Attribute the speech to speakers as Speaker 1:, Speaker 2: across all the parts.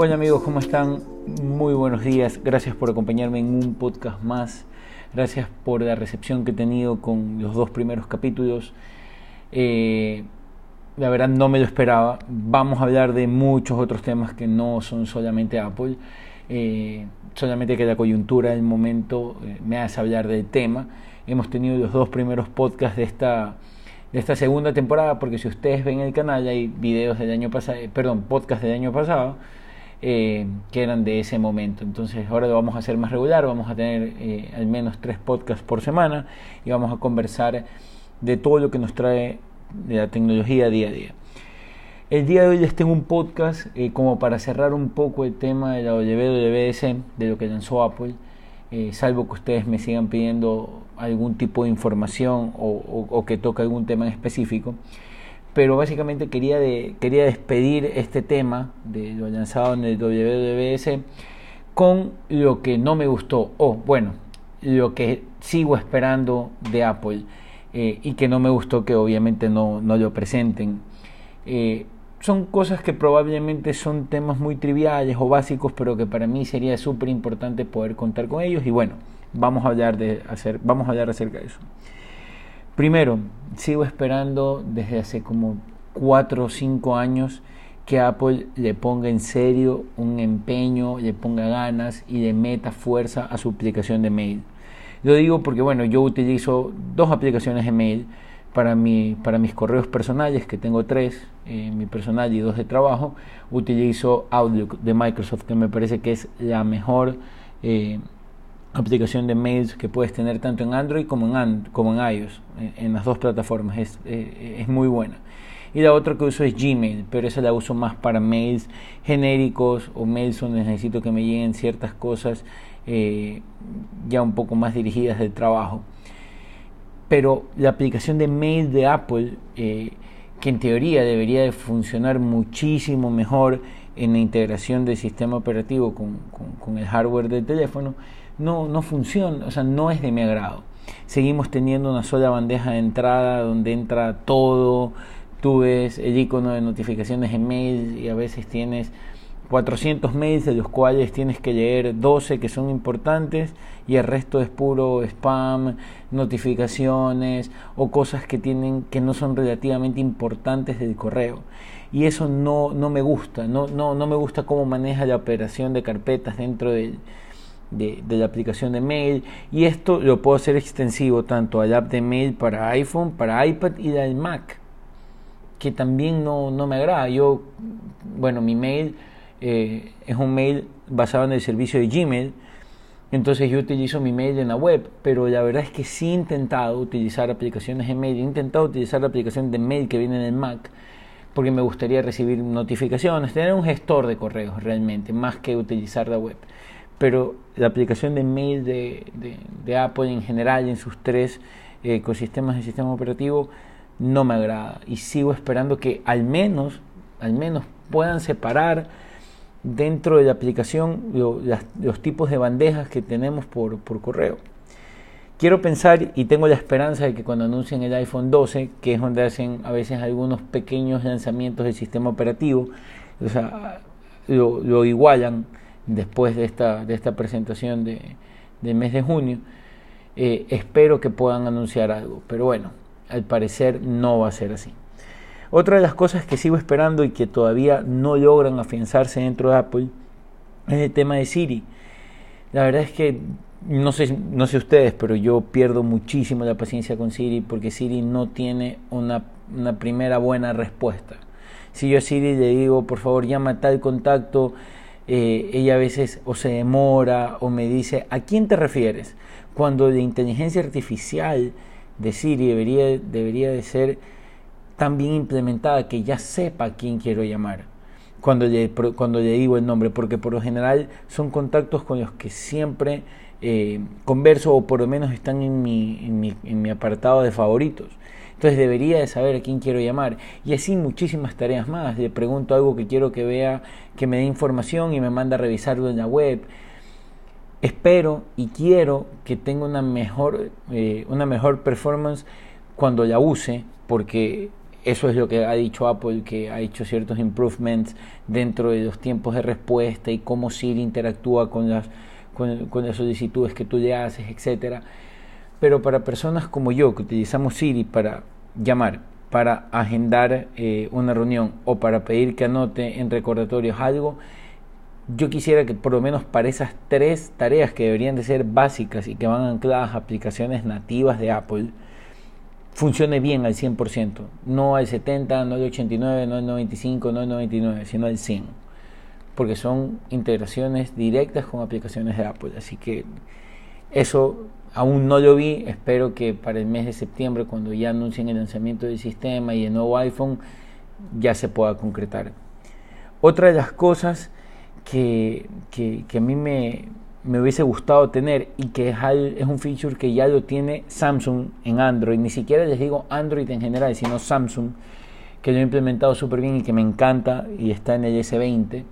Speaker 1: Hola amigos, ¿cómo están? Muy buenos días. Gracias por acompañarme en un podcast más. Gracias por la recepción que he tenido con los dos primeros capítulos. Eh, la verdad no me lo esperaba. Vamos a hablar de muchos otros temas que no son solamente Apple. Eh, solamente que la coyuntura del momento eh, me hace hablar del tema. Hemos tenido los dos primeros podcasts de esta de esta segunda temporada, porque si ustedes ven el canal hay videos del año pasado, perdón, podcast del año pasado, eh, que eran de ese momento. Entonces ahora lo vamos a hacer más regular, vamos a tener eh, al menos tres podcasts por semana y vamos a conversar de todo lo que nos trae de la tecnología día a día. El día de hoy les tengo un podcast eh, como para cerrar un poco el tema de la WWDC, de lo que lanzó Apple, salvo que ustedes me sigan pidiendo algún tipo de información o, que toque algún tema en específico. Pero básicamente quería, de, quería despedir este tema de lo lanzado en el WWS con lo que no me gustó, o bueno, lo que sigo esperando de Apple eh, y que no me gustó que obviamente no, no lo presenten. Eh, son cosas que probablemente son temas muy triviales o básicos, pero que para mí sería súper importante poder contar con ellos. Y bueno, vamos a hablar de hacer, vamos a hablar acerca de eso. Primero, sigo esperando desde hace como 4 o 5 años que Apple le ponga en serio un empeño, le ponga ganas y le meta fuerza a su aplicación de mail. Lo digo porque bueno, yo utilizo dos aplicaciones de mail para, mi, para mis correos personales, que tengo tres, eh, mi personal y dos de trabajo. Utilizo Outlook de Microsoft, que me parece que es la mejor eh, aplicación de mails que puedes tener tanto en Android como en, como en iOS, en, las dos plataformas, es, eh, es, muy buena. Y la otra que uso es Gmail, pero esa la uso más para mails genéricos o mails donde necesito que me lleguen ciertas cosas eh, ya un poco más dirigidas del trabajo. Pero la aplicación de mail de Apple, eh, que en teoría debería de funcionar muchísimo mejor en la integración del sistema operativo con, con el hardware del teléfono, no, no funciona, o sea, no es de mi agrado. Seguimos teniendo una sola bandeja de entrada donde entra todo, tú ves el icono de notificaciones en mail y a veces tienes 400 mails de los cuales tienes que leer 12 que son importantes y el resto es puro spam, notificaciones o cosas que tienen que no son relativamente importantes del correo. Y eso no, no me gusta, no, no, no me gusta cómo maneja la operación de carpetas dentro del de, la aplicación de mail. Y esto lo puedo hacer extensivo tanto al app de mail para iPhone, para iPad y del Mac que también no, no me agrada. Yo bueno mi mail eh, es un mail basado en el servicio de Gmail. Entonces yo utilizo mi mail en la web pero la verdad es que sí he intentado utilizar aplicaciones de mail. He intentado utilizar la aplicación de mail que viene en el Mac porque me gustaría recibir notificaciones tener un gestor de correos realmente más que utilizar la web pero la aplicación de mail de, Apple en general en sus tres eh, ecosistemas de sistema operativo no me agrada y sigo esperando que al menos al menos puedan separar dentro de la aplicación los tipos de bandejas que tenemos por, por correo. Quiero pensar y tengo la esperanza de que cuando anuncien el iPhone 12, que es donde hacen a veces algunos pequeños lanzamientos del sistema operativo, o sea, lo, lo igualan después de esta, de esta presentación de, del mes de junio, eh, espero que puedan anunciar algo. Pero bueno, al parecer no va a ser así. Otra de las cosas que sigo esperando y que todavía no logran afianzarse dentro de Apple es el tema de Siri. La verdad es que no sé, no sé ustedes, pero yo pierdo muchísimo la paciencia con Siri porque Siri no tiene una, una primera buena respuesta. Si yo a Siri le digo, por favor, llama a tal contacto, eh, ella a veces o se demora o me dice, ¿a quién te refieres? Cuando la inteligencia artificial de Siri debería, debería de ser tan bien implementada que ya sepa a quién quiero llamar cuando le, cuando le digo el nombre, porque por lo general son contactos con los que siempre eh, converso o por lo menos están en mi, en mi, en mi apartado de favoritos. Entonces debería de saber a quién quiero llamar. Y así muchísimas tareas más. Le pregunto algo que quiero que vea, que me dé información y me manda a revisarlo en la web. Espero y quiero que tenga una mejor, eh, una mejor performance cuando la use, porque eso es lo que ha dicho Apple, que ha hecho ciertos improvements dentro de los tiempos de respuesta y cómo Siri interactúa con las, con, las solicitudes que tú le haces, etc. Pero para personas como yo, que utilizamos Siri para llamar, para agendar eh, una reunión o para pedir que anote en recordatorios algo, yo quisiera que por lo menos para esas tres tareas que deberían de ser básicas y que van ancladas a aplicaciones nativas de Apple, funcione bien al 100%, no al 70, no al 89, no al 95, no al 99, sino al 100, porque son integraciones directas con aplicaciones de Apple, así que eso aún no lo vi, espero que para el mes de septiembre, cuando ya anuncien el lanzamiento del sistema y el nuevo iPhone, ya se pueda concretar. Otra de las cosas que, que, a mí me, me, hubiese gustado tener y que es, es un feature que ya lo tiene Samsung en Android, ni siquiera les digo Android en general, sino Samsung, que lo ha implementado súper bien y que me encanta y está en el S20,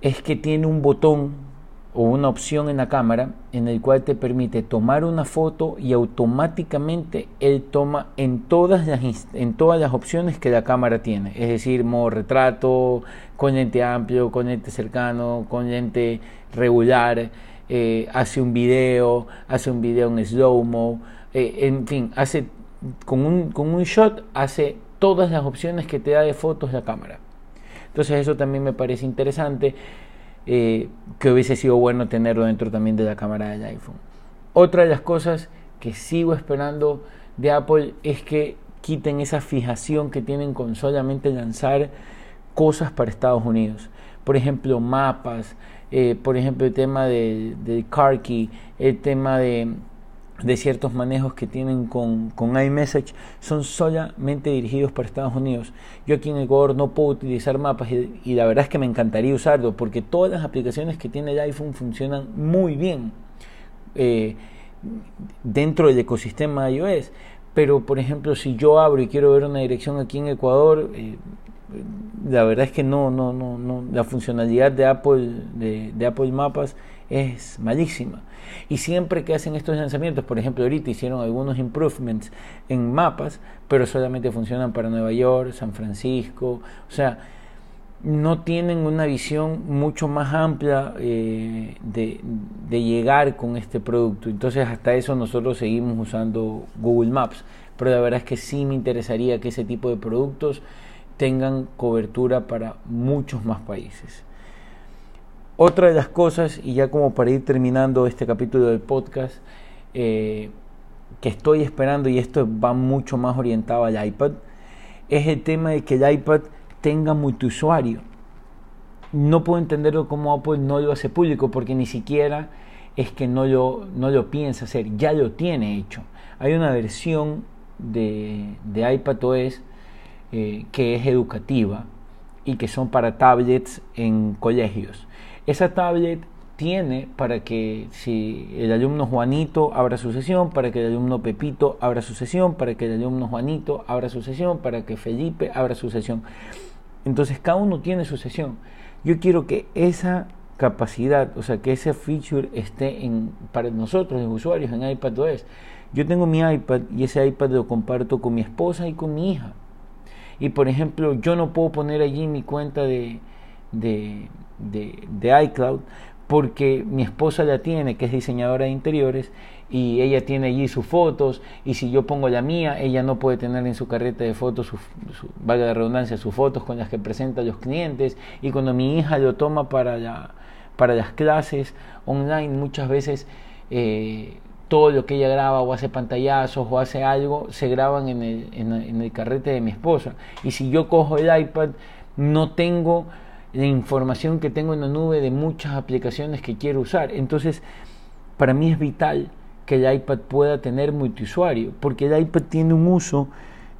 Speaker 1: es que tiene un botón o una opción en la cámara en el cual te permite tomar una foto y automáticamente él toma en todas las, en todas las opciones que la cámara tiene, es decir, modo retrato, con lente amplio, con lente cercano, con lente regular, eh, hace un video, hace un video en slow-mo, eh, en fin, hace con un, con un shot hace todas las opciones que te da de fotos la cámara. Entonces eso también me parece interesante. Eh, que hubiese sido bueno tenerlo dentro también de la cámara del iPhone. Otra de las cosas que sigo esperando de Apple es que quiten esa fijación que tienen con solamente lanzar cosas para Estados Unidos. Por ejemplo, mapas, eh, por ejemplo, el tema del de car key, el tema de de ciertos manejos que tienen con, con iMessage son solamente dirigidos para Estados Unidos. Yo aquí en Ecuador no puedo utilizar mapas y, la verdad es que me encantaría usarlo porque todas las aplicaciones que tiene el iPhone funcionan muy bien eh, dentro del ecosistema de iOS. Pero por ejemplo, si yo abro y quiero ver una dirección aquí en Ecuador, eh, la verdad es que no, no, no, no, la funcionalidad de Apple, de, de Apple Mapas es malísima. Y siempre que hacen estos lanzamientos, por ejemplo, ahorita hicieron algunos improvements en mapas, pero solamente funcionan para Nueva York, San Francisco, o sea, no tienen una visión mucho más amplia eh, de, de, llegar con este producto. Entonces hasta eso nosotros seguimos usando Google Maps. Pero la verdad es que sí me interesaría que ese tipo de productos tengan cobertura para muchos más países. Otra de las cosas, y ya como para ir terminando este capítulo del podcast, eh, que estoy esperando, y esto va mucho más orientado al iPad, es el tema de que el iPad tenga multiusuario. No puedo entenderlo como Apple no lo hace público, porque ni siquiera es que no lo, no lo piensa hacer, ya lo tiene hecho. Hay una versión de, de iPadOS eh, que es educativa y que son para tablets en colegios. Esa tablet tiene para que si el alumno Juanito abra su sesión, para que el alumno Pepito abra su sesión, para que el alumno Juanito abra su sesión, para que Felipe abra su sesión. Entonces cada uno tiene su sesión. Yo quiero que esa capacidad, o sea, que ese feature esté en, para nosotros, los usuarios, en iPadOS. Yo tengo mi iPad y ese iPad lo comparto con mi esposa y con mi hija. Y por ejemplo, yo no puedo poner allí mi cuenta de, de, de, iCloud porque mi esposa la tiene, que es diseñadora de interiores, y ella tiene allí sus fotos, y si yo pongo la mía, ella no puede tener en su carreta de fotos, su, valga la redundancia, sus fotos con las que presenta a los clientes, y cuando mi hija lo toma para, la, para las clases online, muchas veces eh, todo lo que ella graba o hace pantallazos o hace algo, se graban en el, en el carrete de mi esposa. Y si yo cojo el iPad, no tengo la información que tengo en la nube de muchas aplicaciones que quiero usar. Entonces, para mí es vital que el iPad pueda tener multiusuario, porque el iPad tiene un uso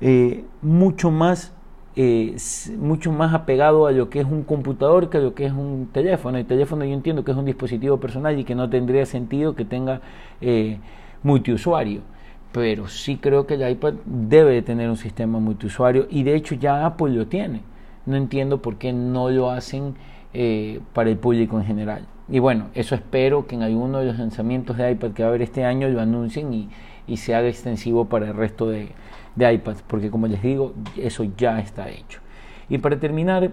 Speaker 1: eh, mucho más eh, mucho más apegado a lo que es un computador que a lo que es un teléfono. El teléfono yo entiendo que es un dispositivo personal y que no tendría sentido que tenga eh, multiusuario. Pero sí creo que el iPad debe de tener un sistema multiusuario y de hecho ya Apple lo tiene no entiendo por qué no lo hacen eh, para el público en general. Y bueno, eso espero que en alguno de los lanzamientos de iPad que va a haber este año lo anuncien y, y se haga extensivo para el resto de, de iPads, porque como les digo, eso ya está hecho. Y para terminar,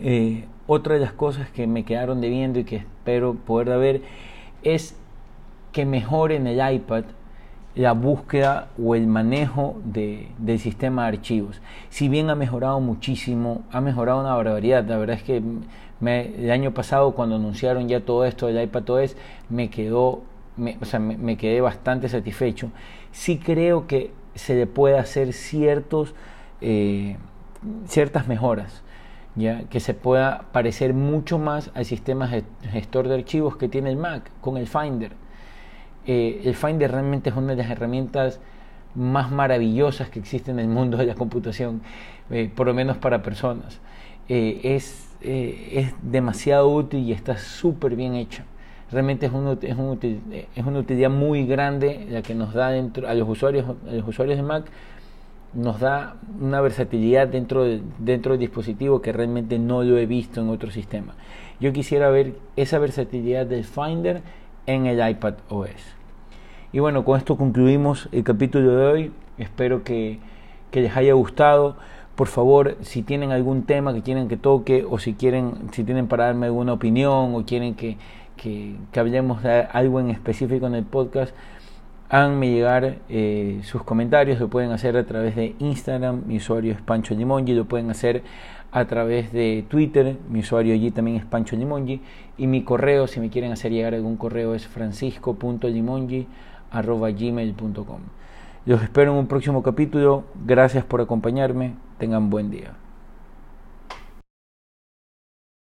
Speaker 1: eh, otra de las cosas que me quedaron debiendo y que espero poder ver es que mejore en el iPad la búsqueda o el manejo de, del sistema de archivos. Si bien ha mejorado muchísimo, ha mejorado una barbaridad. La verdad es que el año pasado cuando anunciaron ya todo esto del iPad OS me quedó, o sea, me, quedé bastante satisfecho. Sí creo que se le puede hacer ciertos, eh, ciertas mejoras. ¿Ya? que se pueda parecer mucho más al sistema gestor de archivos que tiene el Mac con el Finder eh, el Finder realmente es una de las herramientas más maravillosas que existen en el mundo de la computación, eh, por lo menos para personas. Eh, es, es demasiado útil y está súper bien hecha. Realmente es, un, es, un, es, una utilidad muy grande la que nos da dentro, a, los usuarios, los usuarios de Mac, nos da una versatilidad dentro, dentro del dispositivo que realmente no lo he visto en otro sistema. Yo quisiera ver esa versatilidad del Finder en el iPad OS. Y bueno, con esto concluimos el capítulo de hoy. Espero que, les haya gustado. Por favor, si tienen algún tema que quieren que toque o si quieren, si tienen para darme alguna opinión o quieren que, que, hablemos de algo en específico en el podcast, háganme llegar eh, sus comentarios. Lo pueden hacer a través de Instagram, mi usuario es Pancho Limongi. Lo pueden hacer a través de Twitter, mi usuario allí también es Pancho Limongi. Y mi correo, si me quieren hacer llegar algún correo, es francisco.limongi arroba gmail.com. Los espero en un próximo capítulo. Gracias por acompañarme. Tengan buen día.